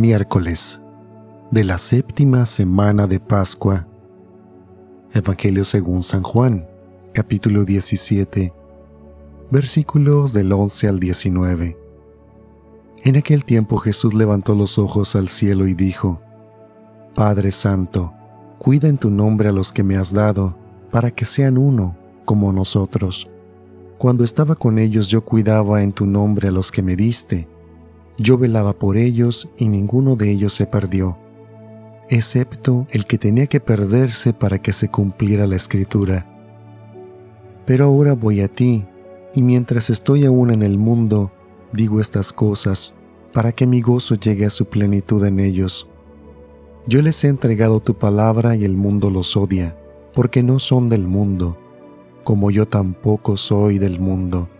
Miércoles de la séptima semana de Pascua. Evangelio según San Juan, capítulo 17, versículos del 11 al 19. En aquel tiempo Jesús levantó los ojos al cielo y dijo, Padre Santo, cuida en tu nombre a los que me has dado, para que sean uno, como nosotros. Cuando estaba con ellos yo cuidaba en tu nombre a los que me diste. Yo velaba por ellos y ninguno de ellos se perdió, excepto el que tenía que perderse para que se cumpliera la escritura. Pero ahora voy a ti, y mientras estoy aún en el mundo, digo estas cosas, para que mi gozo llegue a su plenitud en ellos. Yo les he entregado tu palabra y el mundo los odia, porque no son del mundo, como yo tampoco soy del mundo.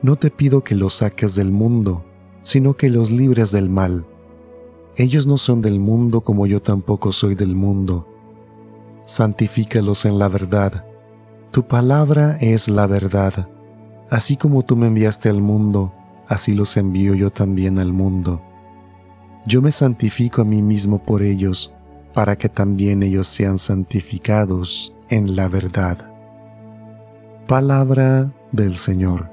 No te pido que los saques del mundo, sino que los libres del mal. Ellos no son del mundo como yo tampoco soy del mundo. Santifícalos en la verdad. Tu palabra es la verdad. Así como tú me enviaste al mundo, así los envío yo también al mundo. Yo me santifico a mí mismo por ellos, para que también ellos sean santificados en la verdad. Palabra del Señor.